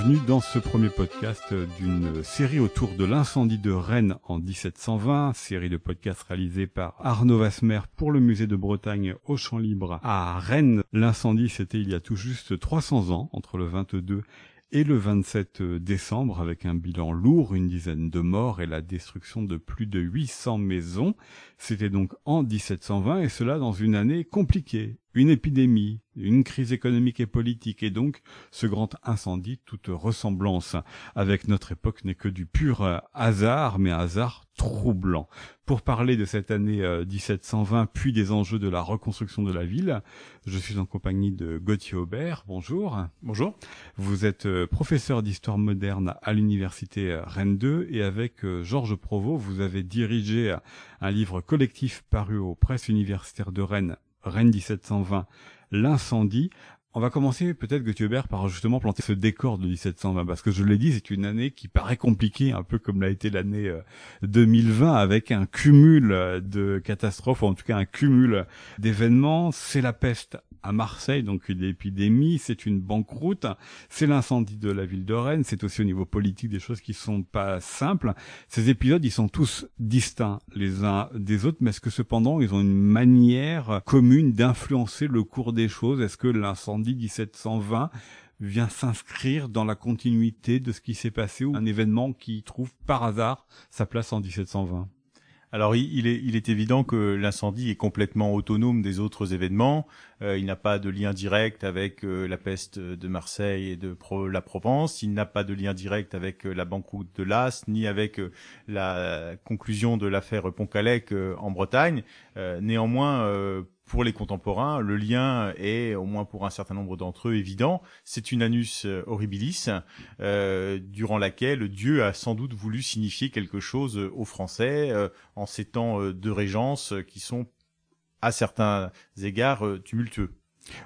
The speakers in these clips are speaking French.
Bienvenue dans ce premier podcast d'une série autour de l'incendie de Rennes en 1720, série de podcasts réalisés par Arnaud Vasmer pour le musée de Bretagne au Champ Libre à Rennes. L'incendie c'était il y a tout juste 300 ans, entre le 22 et le 27 décembre avec un bilan lourd, une dizaine de morts et la destruction de plus de 800 maisons. C'était donc en 1720 et cela dans une année compliquée, une épidémie, une crise économique et politique, et donc ce grand incendie, toute ressemblance avec notre époque n'est que du pur hasard, mais un hasard troublant. Pour parler de cette année 1720, puis des enjeux de la reconstruction de la ville, je suis en compagnie de Gauthier Aubert. Bonjour. Bonjour. Vous êtes professeur d'histoire moderne à l'université Rennes 2, et avec Georges Provost, vous avez dirigé un livre collectif paru aux presses universitaires de Rennes Rennes 1720, l'incendie. On va commencer peut-être Gauthier Hubert par justement planter ce décor de 1720 parce que je l'ai dit, c'est une année qui paraît compliquée, un peu comme l'a été l'année 2020 avec un cumul de catastrophes, ou en tout cas un cumul d'événements. C'est la peste à Marseille, donc une épidémie, c'est une banqueroute, c'est l'incendie de la ville de Rennes, c'est aussi au niveau politique des choses qui sont pas simples. Ces épisodes, ils sont tous distincts les uns des autres, mais est-ce que cependant ils ont une manière commune d'influencer le cours des choses? Est-ce que l'incendie 1720 vient s'inscrire dans la continuité de ce qui s'est passé ou un événement qui trouve par hasard sa place en 1720 alors il est, il évident que l'incendie est complètement autonome des autres événements. Euh, il n'a pas de lien direct avec euh, la peste de Marseille et de la Provence. Il n'a pas de lien direct avec euh, la banqueroute de Las, ni avec la conclusion de l'affaire Pont-Calec en Bretagne. néanmoins, pour les contemporains, le lien est, au moins pour un certain nombre d'entre eux, évident. C'est une anus horribilis, euh, durant laquelle Dieu a sans doute voulu signifier quelque chose aux Français euh, en ces temps de régence qui sont, à certains égards, tumultueux.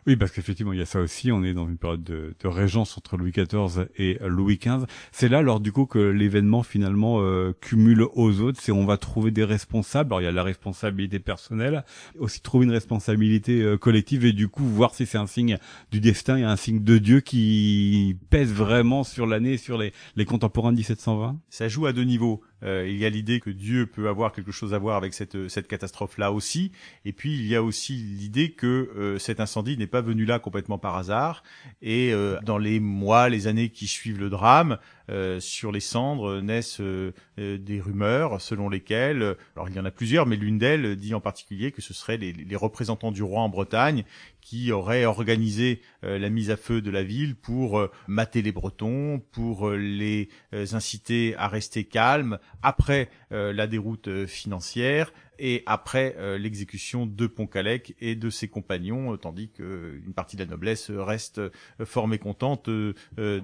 Oui, parce qu'effectivement, il y a ça aussi. On est dans une période de, de régence entre Louis XIV et Louis XV. C'est là, alors, du coup, que l'événement finalement euh, cumule aux autres. C'est on va trouver des responsables. Alors, il y a la responsabilité personnelle, aussi trouver une responsabilité euh, collective et du coup voir si c'est un signe du destin et un signe de Dieu qui pèse vraiment sur l'année, sur les, les contemporains de 1720. Ça joue à deux niveaux. Euh, il y a l'idée que Dieu peut avoir quelque chose à voir avec cette, cette catastrophe-là aussi. Et puis il y a aussi l'idée que euh, cet incendie n'est pas venu là complètement par hasard. Et euh, dans les mois, les années qui suivent le drame, euh, sur les cendres naissent euh, euh, des rumeurs selon lesquelles, alors il y en a plusieurs, mais l'une d'elles dit en particulier que ce seraient les, les, représentants du roi en Bretagne qui auraient organisé la mise à feu de la ville pour mater les Bretons, pour les inciter à rester calmes après la déroute financière et après euh, l'exécution de Pontcalec et de ses compagnons, euh, tandis qu'une partie de la noblesse reste euh, fort mécontente de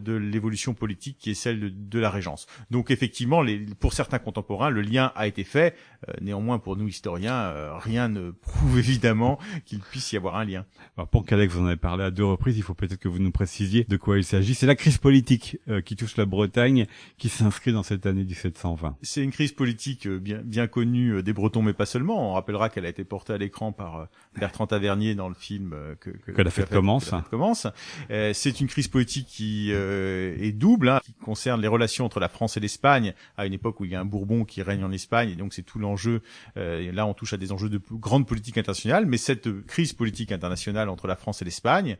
l'évolution politique qui est celle de, de, la Régence. Donc effectivement, les, pour certains contemporains, le lien a été fait. néanmoins, pour nous historiens, rien ne prouve évidemment qu'il puisse y avoir un lien. Alors, vous en avez parlé à deux reprises. Il faut peut-être que vous nous précisiez de quoi il s'agit. C'est la crise politique qui touche la Bretagne, qui s'inscrit dans cette année 1720. C'est une crise politique bien, bien connue des Bretons, mais pas seulement. On rappellera qu'elle a été portée à l'écran par euh, Bertrand Tavernier dans le film euh, que, que, la fête commence. commence. Euh, c'est une crise politique qui est double, hein, qui concerne les relations entre la France et l'Espagne à une époque où il y a un Bourbon qui règne en Espagne, et donc c'est tout l'enjeu. là, on touche à des enjeux de grande politique internationale, mais cette crise politique internationale entre la France et l'Espagne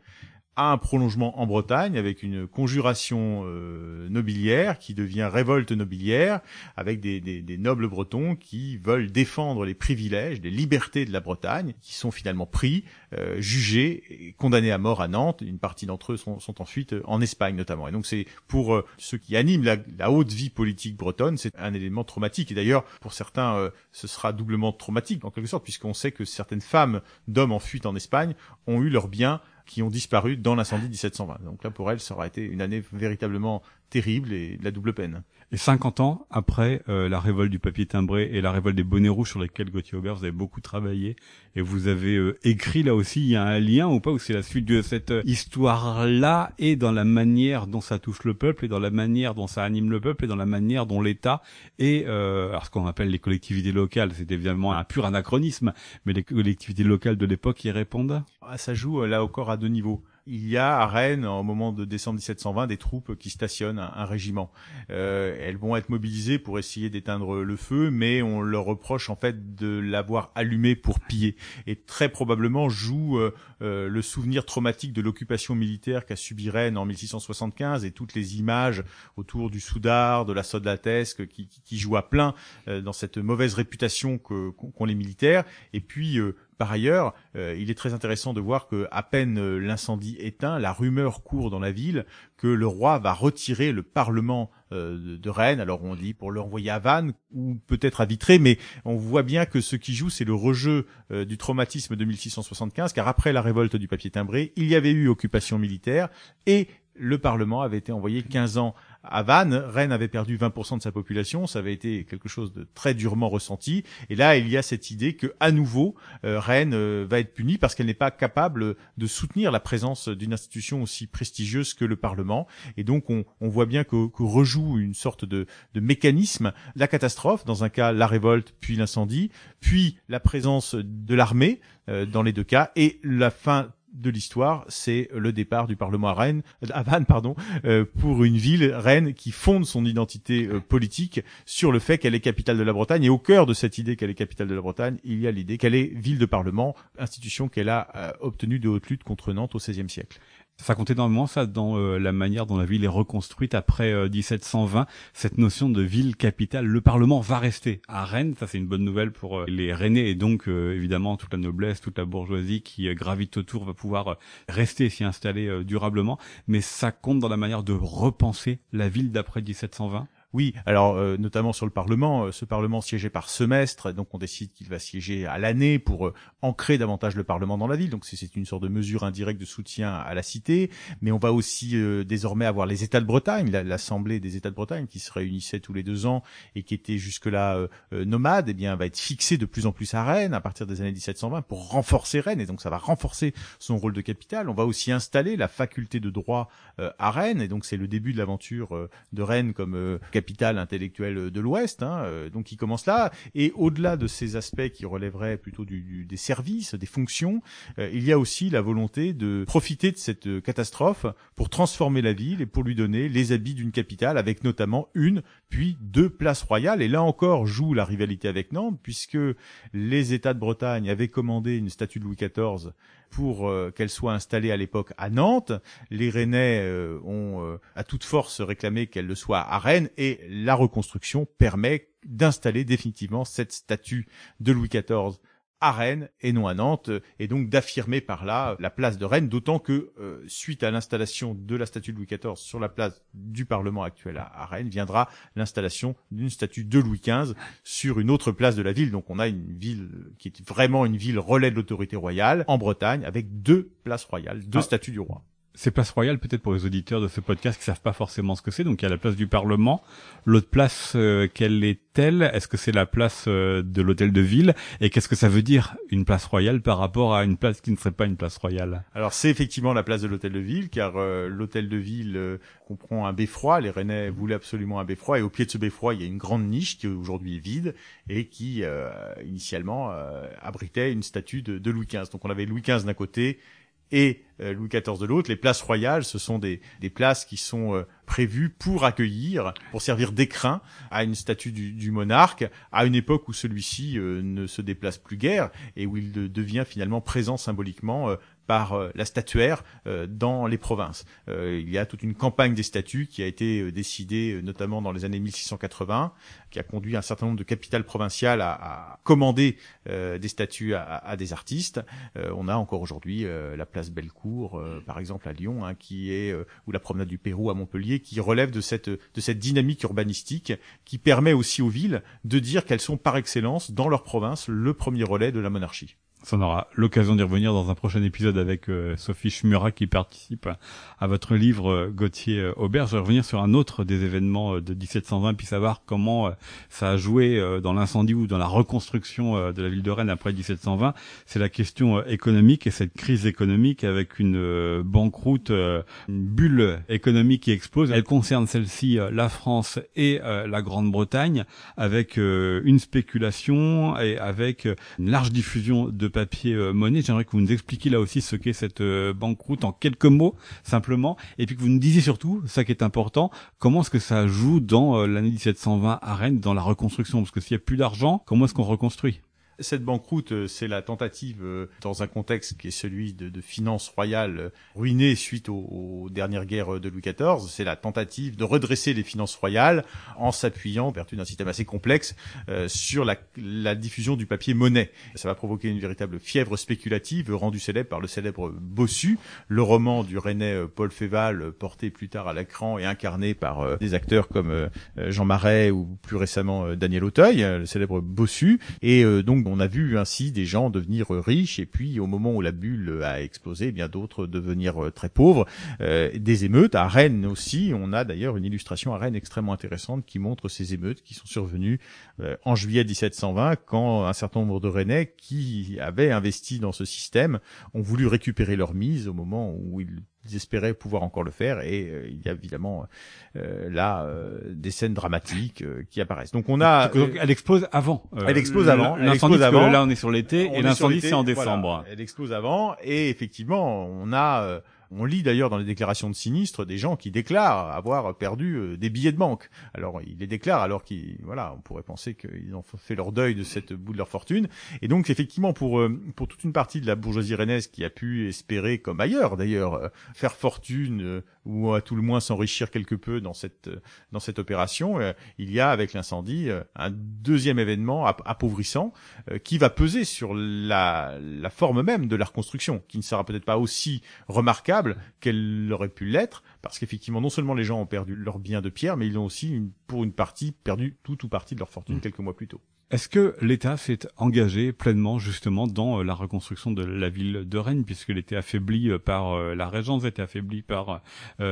a un prolongement en Bretagne avec une conjuration euh, nobiliaire qui devient révolte nobiliaire avec des, nobles bretons qui veulent défendre les privilèges, les libertés de la Bretagne, qui sont finalement pris, euh, jugés et condamnés à mort à Nantes. Une partie d'entre eux sont, sont, ensuite en Espagne notamment. Et donc c'est pour euh, ceux qui animent la, la, haute vie politique bretonne, c'est un élément traumatique. Et d'ailleurs, pour certains, euh, ce sera doublement traumatique en quelque sorte, puisqu'on sait que certaines femmes d'hommes en fuite en Espagne ont eu leurs biens qui ont disparu dans l'incendie 1720. Donc là, pour elle, ça aura été une année véritablement terrible et la double peine. Et 50 ans après euh, la révolte du papier timbré et la révolte des bonnets rouges sur lesquels Gauthier Aubert, vous avez beaucoup travaillé et vous avez euh, écrit là aussi, il y a un lien ou pas, ou c'est la suite de cette euh, histoire-là et dans la manière dont ça touche le peuple et dans la manière dont ça anime le peuple et dans la manière dont l'État et alors ce qu'on appelle les collectivités locales, c'est évidemment un pur anachronisme, mais les collectivités locales de l'époque y répondent ah, Ça joue là encore à deux niveaux. Il y a à Rennes, au moment de décembre 1720, des troupes qui stationnent, un, régiment. Euh, elles vont être mobilisées pour essayer d'éteindre le feu, mais on leur reproche en fait de l'avoir allumé pour piller. Et très probablement joue euh, euh, le souvenir traumatique de l'occupation militaire qu'a subi Rennes en 1675 et toutes les images autour du Soudard, de la Sodatesque qui, qui, jouent à plein dans cette mauvaise réputation qu'ont les militaires. Et puis par ailleurs, euh, il est très intéressant de voir que à peine euh, l'incendie éteint, la rumeur court dans la ville que le roi va retirer le parlement euh, de Rennes. Alors on dit pour l'envoyer à Vannes ou peut-être à Vitré, mais on voit bien que ce qui joue, c'est le rejeu du traumatisme de 1675, car après la révolte du papier timbré, il y avait eu occupation militaire et le Parlement avait été envoyé 15 ans à Vannes. Rennes avait perdu 20% de sa population, ça avait été quelque chose de très durement ressenti. Et là, il y a cette idée que, à nouveau, euh, Rennes euh, va être punie parce qu'elle n'est pas capable de soutenir la présence d'une institution aussi prestigieuse que le Parlement. Et donc, on, voit bien que, rejoue une sorte de, mécanisme la catastrophe, dans un cas la révolte, puis l'incendie, puis la présence de l'armée euh, dans les deux cas, et la fin de l'histoire, c'est le départ du Parlement à Rennes, à Vannes, pardon, euh, pour une ville, Rennes, qui fonde son identité euh, politique sur le fait qu'elle est capitale de la Bretagne. Et au cœur de cette idée qu'elle est capitale de la Bretagne, il y a l'idée qu'elle est ville de Parlement, institution qu'elle a euh, obtenue de haute lutte contre Nantes au XVIe siècle. Ça compte énormément ça dans euh, la manière dont la ville est reconstruite après 1720. Euh, Cette notion de ville capitale, le Parlement va rester à Rennes. Ça c'est une bonne nouvelle pour euh, les Rennais et donc évidemment toute la noblesse, toute la bourgeoisie qui gravite autour va pouvoir rester s'y installer durablement. Mais ça compte dans la manière de repenser la ville d'après 1720. Oui, alors euh, notamment sur le Parlement, euh, ce Parlement siégeait par semestre, donc on décide qu'il va siéger à l'année pour euh, ancrer davantage le Parlement dans la ville. Donc c'est une sorte de mesure indirecte de soutien à la cité, mais on va aussi désormais avoir les États de Bretagne, l'Assemblée des États de Bretagne qui se réunissait tous les deux ans et qui était jusque-là nomade, eh bien va être fixé de plus en plus à Rennes à partir des années 1720 pour renforcer Rennes et donc ça va renforcer son rôle de capitale. On va aussi installer la faculté de droit à Rennes et donc c'est le début de l'aventure de Rennes comme capitale intellectuelle de l'Ouest, hein, euh, donc qui commence là. Et au-delà de ces aspects qui relèveraient plutôt des services, des fonctions, euh, il y a aussi la volonté de profiter de cette euh, catastrophe pour transformer la ville et pour lui donner les habits d'une capitale, avec notamment une puis deux places royales. Et là encore joue la rivalité avec Nantes, puisque les États de Bretagne avaient commandé une statue de Louis XIV pour euh, qu'elle soit installée à l'époque à Nantes. Les Rennais euh, ont euh, à toute force réclamé qu'elle le soit à Rennes et la reconstruction permet d'installer définitivement cette statue de Louis XIV à Rennes et non à Nantes, et donc d'affirmer par là la place de Rennes, d'autant que suite à l'installation de la statue de Louis XIV sur la place du Parlement actuel à, Rennes, viendra l'installation d'une statue de Louis XV sur une autre place de la ville. Donc on a une ville qui est vraiment une ville relais de l'autorité royale en Bretagne, avec deux places royales, deux ah. statues du roi. Ces places royales, peut-être pour les auditeurs de ce podcast qui savent pas forcément ce que c'est. Donc il y a la place du Parlement. L'autre place, euh, quelle est-elle? Est-ce que c'est la place euh, de l'hôtel de ville? Et qu'est-ce que ça veut dire une place royale par rapport à une place qui ne serait pas une place royale? Alors c'est effectivement la place de l'hôtel de ville, car euh, l'hôtel de ville comprend un beffroi. Les Rennais voulaient absolument un beffroi, et au pied de ce beffroi, il y a une grande niche qui aujourd'hui est vide et qui initialement abritait une statue de, de Louis XV. Donc on avait Louis XV d'un côté et euh, Louis XIV de l'autre. Les places royales, ce sont des, des places qui sont euh, prévues pour accueillir, pour servir d'écrin à une statue du, du, monarque, à une époque où celui-ci euh, ne se déplace plus guère et où il devient finalement présent symboliquement par euh, la statuaire euh, dans les provinces. Euh, il y a toute une campagne des statues qui a été décidée notamment dans les années 1680, qui a conduit un certain nombre de capitales provinciales à, commander des statues à, à, des artistes. on a encore aujourd'hui la place Bellecour, par exemple à Lyon, hein, qui est ou la promenade du Pérou à Montpellier, qui relève de cette de cette dynamique urbanistique qui permet aussi aux villes de dire qu'elles sont par excellence dans leur province le premier relais de la monarchie. Ça, on aura l'occasion d'y revenir dans un prochain épisode avec euh, Sophie Schmurat qui participe à, votre livre euh, Gauthier euh, Aubert. Je vais revenir sur un autre des événements de 1720 puis savoir comment ça a joué dans l'incendie ou dans la reconstruction de la ville de Rennes après 1720. C'est la question économique et cette crise économique avec une banqueroute, une bulle économique qui explose. Elle concerne celle-ci la France et la Grande-Bretagne avec une spéculation et avec une large diffusion de papier monnaie. J'aimerais que vous nous expliquiez là aussi ce qu'est cette banqueroute en quelques mots simplement, et puis que vous nous disiez surtout, ça qui est important, comment est-ce que ça joue dans l'année 1720 à Rennes, dans la reconstruction, parce que s'il n'y a plus d'argent, comment est-ce qu'on reconstruit? Cette banqueroute, euh, c'est la tentative, euh, dans un contexte qui est celui de, de finances royales euh, ruinées suite aux, dernières guerres de Louis XIV, c'est la tentative de redresser les finances royales en s'appuyant, en vertu d'un système assez complexe, sur la, la, diffusion du papier monnaie. Ça va provoquer une véritable fièvre spéculative rendue célèbre par le célèbre Bossu, le roman du Rennais Paul Féval, porté plus tard à l'écran et incarné par des acteurs comme Jean Marais ou plus récemment Daniel Auteuil, le célèbre Bossu. Et donc on a vu ainsi des gens devenir riches et puis au moment où la bulle a explosé, eh bien d'autres devenir euh, très pauvres. Euh, des émeutes à Rennes aussi. On a d'ailleurs une illustration à Rennes extrêmement intéressante qui montre ces émeutes qui sont survenues euh, en juillet 1720 quand un certain nombre de Rennais qui avaient investi dans ce système ont voulu récupérer leur mise au moment où ils ils espéraient pouvoir encore le faire et euh, il y a évidemment euh, là euh, des scènes dramatiques qui apparaissent. Donc on a donc, elle explose avant. elle explose avant. L'incendie avant. Là on est sur l'été et l'incendie c'est en décembre. elle explose avant et effectivement on a on lit d'ailleurs dans les déclarations de sinistres des gens qui déclarent avoir perdu euh, des billets de banque. Alors ils les déclarent alors qu'ils, voilà, on pourrait penser qu'ils ont fait leur deuil de cette bout de leur fortune. Et donc effectivement pour euh, pour toute une partie de la bourgeoisie rennaise qui a pu espérer, comme ailleurs d'ailleurs, euh, faire fortune ou à tout le moins s'enrichir quelque peu dans cette dans cette opération, il y a avec l'incendie un deuxième événement appauvrissant qui va peser sur la la forme même de la reconstruction, qui ne sera peut-être pas aussi remarquable qu'elle aurait pu l'être, parce qu'effectivement, non seulement les gens ont perdu leurs biens de pierre, mais ils ont aussi, pour une partie, perdu tout ou partie de leur fortune mmh. quelques mois plus tôt. Est-ce que l'État s'est engagé pleinement justement dans euh, la reconstruction de la ville de Rennes, puisqu'elle était affaiblie euh, par euh, la Régence, était affaiblie par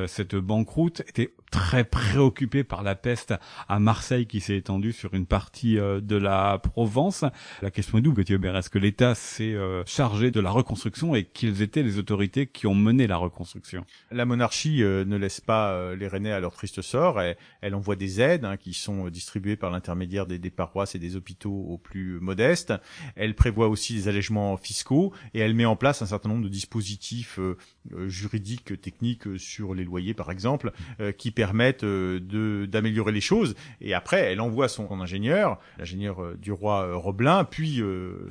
cette banqueroute, était très préoccupé par la peste à Marseille qui s'est étendue sur une partie de la Provence. La question est double, Gauthier Aubert. Est-ce que l'État s'est chargé de la reconstruction et quelles étaient les autorités qui ont mené la reconstruction? La monarchie ne laisse pas les Rennais à leur triste sort. Elle, envoie des aides hein, qui sont distribuées par l'intermédiaire des, paroisses et des hôpitaux aux plus modestes. Elle prévoit aussi des allègements fiscaux et elle met en place un certain nombre de dispositifs euh, euh, juridiques, techniques sur les loyers par exemple, euh, qui permettent d'améliorer les choses. Et après, elle envoie son, ingénieur, l'ingénieur du roi Roblin, puis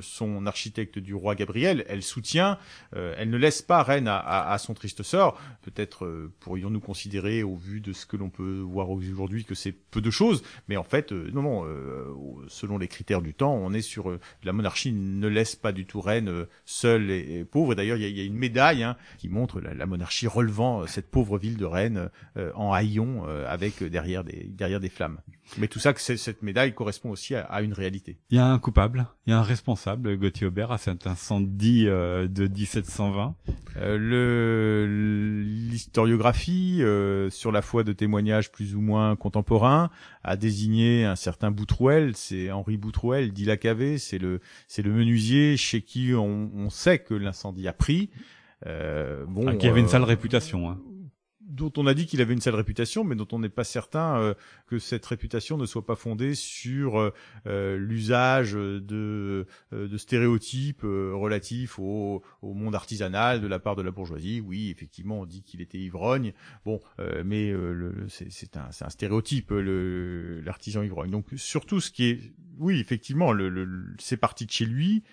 son architecte du roi Gabriel. Elle soutient, elle ne laisse pas Rennes à, à, son triste sort. Peut-être pourrions-nous considérer, au vu de ce que l'on peut voir aujourd'hui, que c'est peu de choses, mais en fait, non, non, selon les critères du temps, on est sur euh, la monarchie ne laisse pas du tout Rennes euh, seule et, pauvre. D'ailleurs, il y a, une médaille hein, qui montre la, monarchie relevant euh, cette pauvre ville de Rennes en haillons avec derrière des derrière des flammes. Mais tout ça, que cette médaille correspond aussi à, une réalité. Il y a un coupable, il y a un responsable, Gauthier Aubert, à cet incendie de 1720. le l'historiographie sur la foi de témoignages plus ou moins contemporains a désigné un certain Boutrouel, c'est Henri Boutrouel, dit la Cavé, c'est le c'est le menuisier chez qui on, on sait que l'incendie a pris. Euh, bon, ah, qui avait une sale réputation. Hein dont on a dit qu'il avait une sale réputation, mais dont on n'est pas certain euh, que cette réputation ne soit pas fondée sur euh, euh, l'usage de, stéréotypes relatifs au, monde artisanal de la part de la bourgeoisie. Oui, effectivement, on dit qu'il était ivrogne. Bon, mais c'est un, stéréotype, l'artisan ivrogne. Donc surtout ce qui est, oui, effectivement, le, c'est parti de chez lui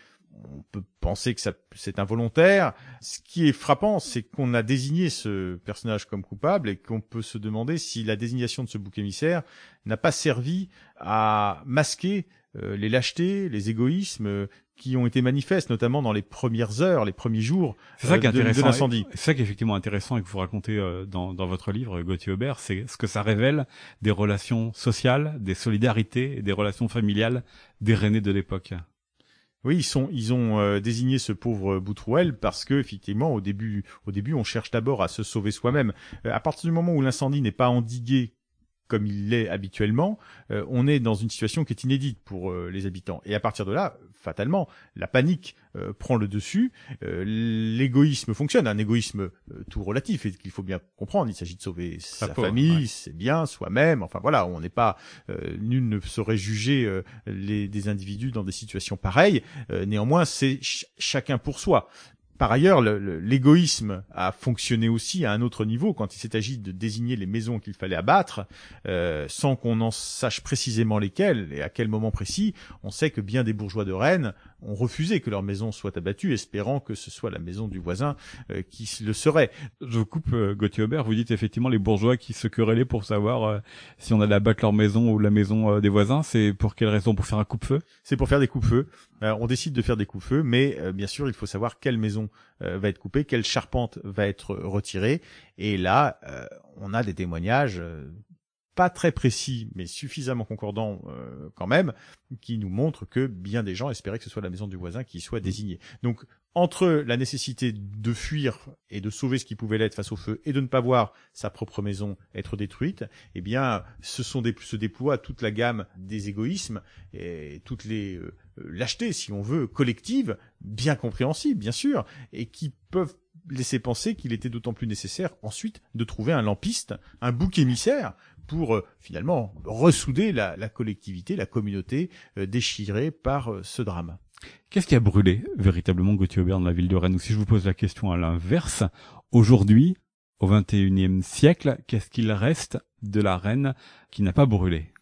on peut penser que c'est involontaire. Ce qui est frappant, c'est qu'on a désigné ce personnage comme coupable et qu'on peut se demander si la désignation de ce bouc émissaire n'a pas servi à masquer euh, les lâchetés, les égoïsmes euh, qui ont été manifestes, notamment dans les premières heures, les premiers jours euh, de, l'incendie. C'est ça qui est effectivement intéressant et que vous racontez dans, dans votre livre, Gauthier Aubert, c'est ce que ça révèle des relations sociales, des solidarités et des relations familiales des Rennais de l'époque. Oui, ils sont, ils ont euh, désigné ce pauvre Boutrouel parce que effectivement, au début, au début, on cherche d'abord à se sauver soi-même. Euh, à partir du moment où l'incendie n'est pas endigué comme il l'est habituellement, euh, on est dans une situation qui est inédite pour euh, les habitants. Et à partir de là, fatalement, la panique euh, prend le dessus, l'égoïsme fonctionne, un égoïsme tout relatif et qu'il faut bien comprendre. Il s'agit de sauver sa, famille, c'est bien, soi-même. Enfin voilà, on n'est pas, nul ne saurait juger les, des individus dans des situations pareilles. néanmoins, c'est chacun pour soi. Par ailleurs, l'égoïsme a fonctionné aussi à un autre niveau quand il s'est agi de désigner les maisons qu'il fallait abattre, euh, sans qu'on en sache précisément lesquelles et à quel moment précis. On sait que bien des bourgeois de Rennes ont refusé que leur maison soit abattue, espérant que ce soit la maison du voisin euh, qui le serait. Je vous coupe, euh, Gauthier Aubert, vous dites effectivement les bourgeois qui se querellaient pour savoir euh, si on allait abattre leur maison ou la maison des voisins, c'est pour quelle raison? Pour faire un coupe-feu? C'est pour faire des coupe-feux. on décide de faire des coupe-feux, mais bien sûr, il faut savoir quelle maison va être coupée, quelle charpente va être retirée. Et là, on a des témoignages pas très précis, mais suffisamment concordant euh, quand même, qui nous montre que bien des gens espéraient que ce soit la maison du voisin qui soit désignée. Donc, entre la nécessité de fuir et de sauver ce qui pouvait l'être face au feu et de ne pas voir sa propre maison être détruite, eh bien, ce sont des, se déploie toute la gamme des égoïsmes et toutes les euh, lâchetés, si on veut, collectives, bien compréhensibles, bien sûr, et qui peuvent laisser penser qu'il était d'autant plus nécessaire ensuite de trouver un lampiste, un bouc émissaire pour euh, finalement ressouder la, collectivité, la communauté euh, déchirée par euh, ce drame. Qu'est-ce qui a brûlé véritablement Gauthier Aubert dans la ville de Rennes? Ou si je vous pose la question à l'inverse, aujourd'hui, au XXIe siècle, qu'est-ce qu'il reste de la Rennes qui n'a pas brûlé?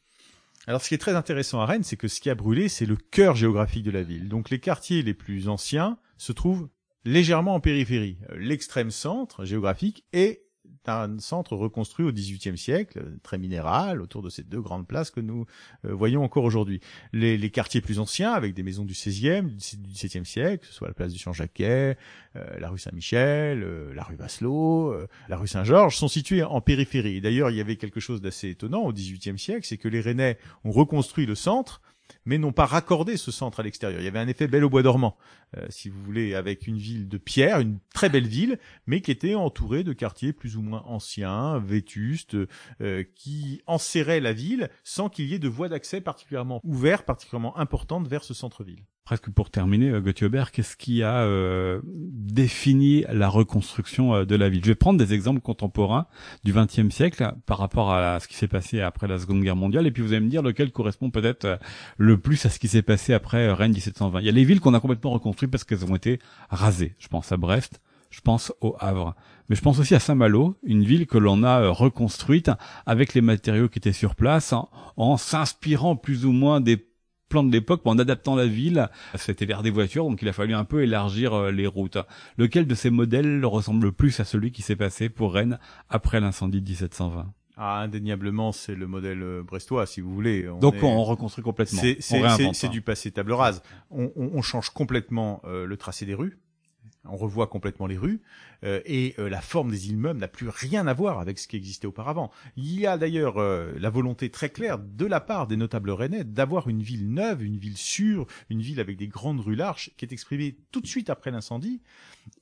Alors ce qui est très intéressant à Rennes, c'est que ce qui a brûlé, c'est le cœur géographique de la ville. Donc les quartiers les plus anciens se trouvent légèrement en périphérie. L'extrême centre géographique est un centre reconstruit au XVIIIe siècle, très minéral, autour de ces deux grandes places que nous euh, voyons encore aujourd'hui. Les, quartiers plus anciens, avec des maisons du XVIe, du XVIIe siècle, que ce soit la place du Champ-Jacquet, euh, la rue Saint-Michel, euh, la rue Vasselot, la rue Saint-Georges, sont situés en périphérie. D'ailleurs, il y avait quelque chose d'assez étonnant au XVIIIe siècle, c'est que les Rennais ont reconstruit le centre mais n'ont pas raccordé ce centre à l'extérieur. Il y avait un effet bel au bois dormant, euh, si vous voulez, avec une ville de pierre, une très belle ville, mais qui était entourée de quartiers plus ou moins anciens, vétustes, euh, qui enserraient la ville sans qu'il y ait de voie d'accès particulièrement ouverte, particulièrement importante vers ce centre-ville presque pour terminer, euh, Gauthier Aubert, qu'est-ce qui a euh, défini la reconstruction euh, de la ville? Je vais prendre des exemples contemporains du XXe siècle par rapport à ce qui s'est passé après la Seconde Guerre mondiale, et puis vous allez me dire lequel correspond peut-être le plus à ce qui s'est passé après Rennes 1720. Il y a les villes qu'on a complètement reconstruites parce qu'elles ont été rasées. Je pense à Brest, je pense au Havre. Mais je pense aussi à Saint-Malo, une ville que l'on a reconstruite avec les matériaux qui étaient sur place, en s'inspirant plus ou moins des de l'époque, en adaptant la ville, c'était l'ère des voitures, donc il a fallu un peu élargir euh, les routes. Lequel de ces modèles ressemble le plus à celui qui s'est passé pour Rennes après l'incendie de 1720 ah, indéniablement, c'est le modèle euh, brestois, si vous voulez. Donc on reconstruit complètement. C'est du passé table rase. On, on, change complètement euh, le tracé des rues on revoit complètement les rues, euh, et euh, la forme des immeubles n'a plus rien à voir avec ce qui existait auparavant. Il y a d'ailleurs euh, la volonté très claire de la part des notables rennais d'avoir une ville neuve, une ville sûre, une ville avec des grandes rues larges, qui est exprimée tout de suite après l'incendie.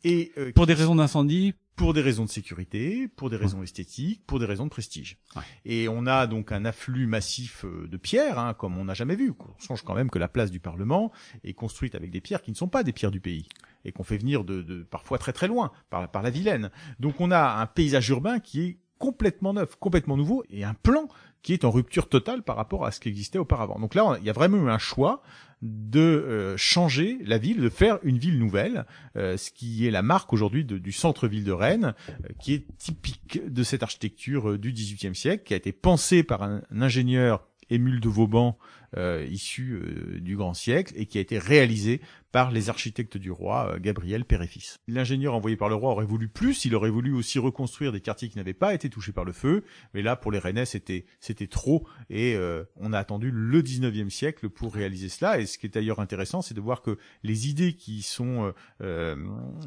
Et pour des raisons d'incendie, pour des raisons de sécurité, pour des raisons esthétiques, pour des raisons de prestige. Et on a donc un afflux massif de pierres, hein, comme on n'a jamais vu. On change quand même que la place du Parlement est construite avec des pierres qui ne sont pas des pierres du pays et qu'on fait venir de, de, parfois très très loin par, par la Vilaine. Donc on a un paysage urbain qui est complètement neuf, complètement nouveau et un plan qui est en rupture totale par rapport à ce qui existait auparavant. Donc là, il y a vraiment eu un choix de euh, changer la ville, de faire une ville nouvelle, euh, ce qui est la marque aujourd'hui du centre-ville de Rennes, euh, qui est typique de cette architecture du XVIIIe siècle, qui a été pensée par un ingénieur Émile de Vauban, euh, issu euh, du grand siècle, et qui a été réalisé par les architectes du roi, euh, Gabriel Père fils. L'ingénieur envoyé par le roi aurait voulu plus, il aurait voulu aussi reconstruire des quartiers qui n'avaient pas été touchés par le feu, mais là, pour les Rennais, c'était c'était trop, et on a attendu le 19e siècle pour réaliser cela, et ce qui est d'ailleurs intéressant, c'est de voir que les idées qui sont,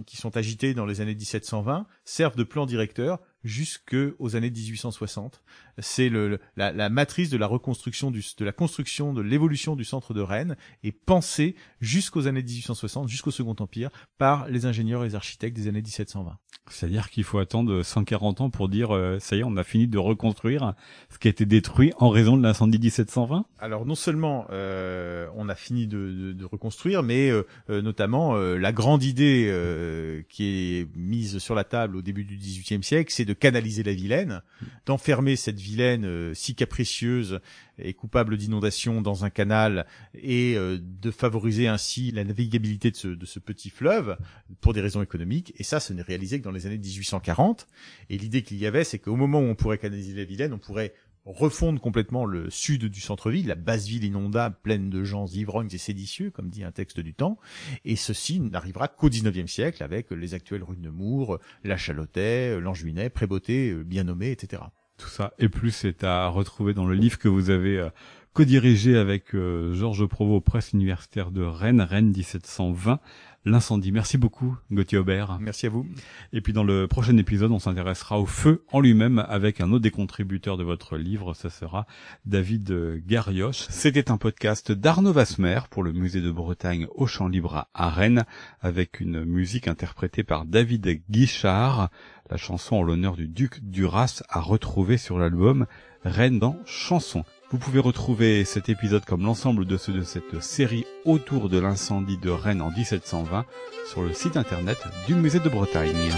qui sont agitées dans les années 1720 servent de plan directeur jusqu'aux années 1860. C'est le, la, la, matrice de la reconstruction du, de la construction de l'évolution du centre de Rennes est pensée jusqu'aux années 1860, jusqu'au Second Empire, par les ingénieurs et les architectes des années 1720. C'est-à-dire qu'il faut attendre 140 ans pour dire euh, ça y est, on a fini de reconstruire ce qui a été détruit en raison de l'incendie 1720 Alors non seulement euh, on a fini de, de, de reconstruire, mais euh, euh notamment euh, la grande idée euh, qui est mise sur la table au début du XVIIIe siècle, c'est de canaliser la Vilaine, d'enfermer cette Vilaine si capricieuse et coupable d'inondation dans un canal et de favoriser ainsi la navigabilité de ce, petit fleuve pour des raisons économiques. Et ça, ce n'est réalisé que dans les années 1840. Et l'idée qu'il y avait, c'est qu'au moment où on pourrait canaliser la Vilaine, on pourrait refondre complètement le sud du centre-ville, la basse ville inondable, pleine de gens ivrognes et séditieux, comme dit un texte du temps. Et ceci n'arrivera qu'au XIXe siècle avec les actuelles rues de Nemours, la Chalotais, l'Anjuinet, Prébeauté, bien nommé, etc. Tout ça. Et plus c'est à retrouver dans le livre que vous avez co-dirigé avec euh, Georges Provost, presse universitaire de Rennes, Rennes 1720, l'incendie. Merci beaucoup, Gauthier Aubert. Merci à vous. Et puis dans le prochain épisode, on s'intéressera au feu en lui-même avec un autre des contributeurs de votre livre. Ça sera David Garioche. C'était un podcast d'Arnaud Vasmer pour le musée de Bretagne au Champ Libre à Rennes avec une musique interprétée par David Guichard. La chanson en l'honneur du duc Duras à retrouver sur l'album Rennes dans Chanson. Vous pouvez retrouver cet épisode comme l'ensemble de ceux de cette série autour de l'incendie de Rennes en 1720 sur le site internet du musée de Bretagne.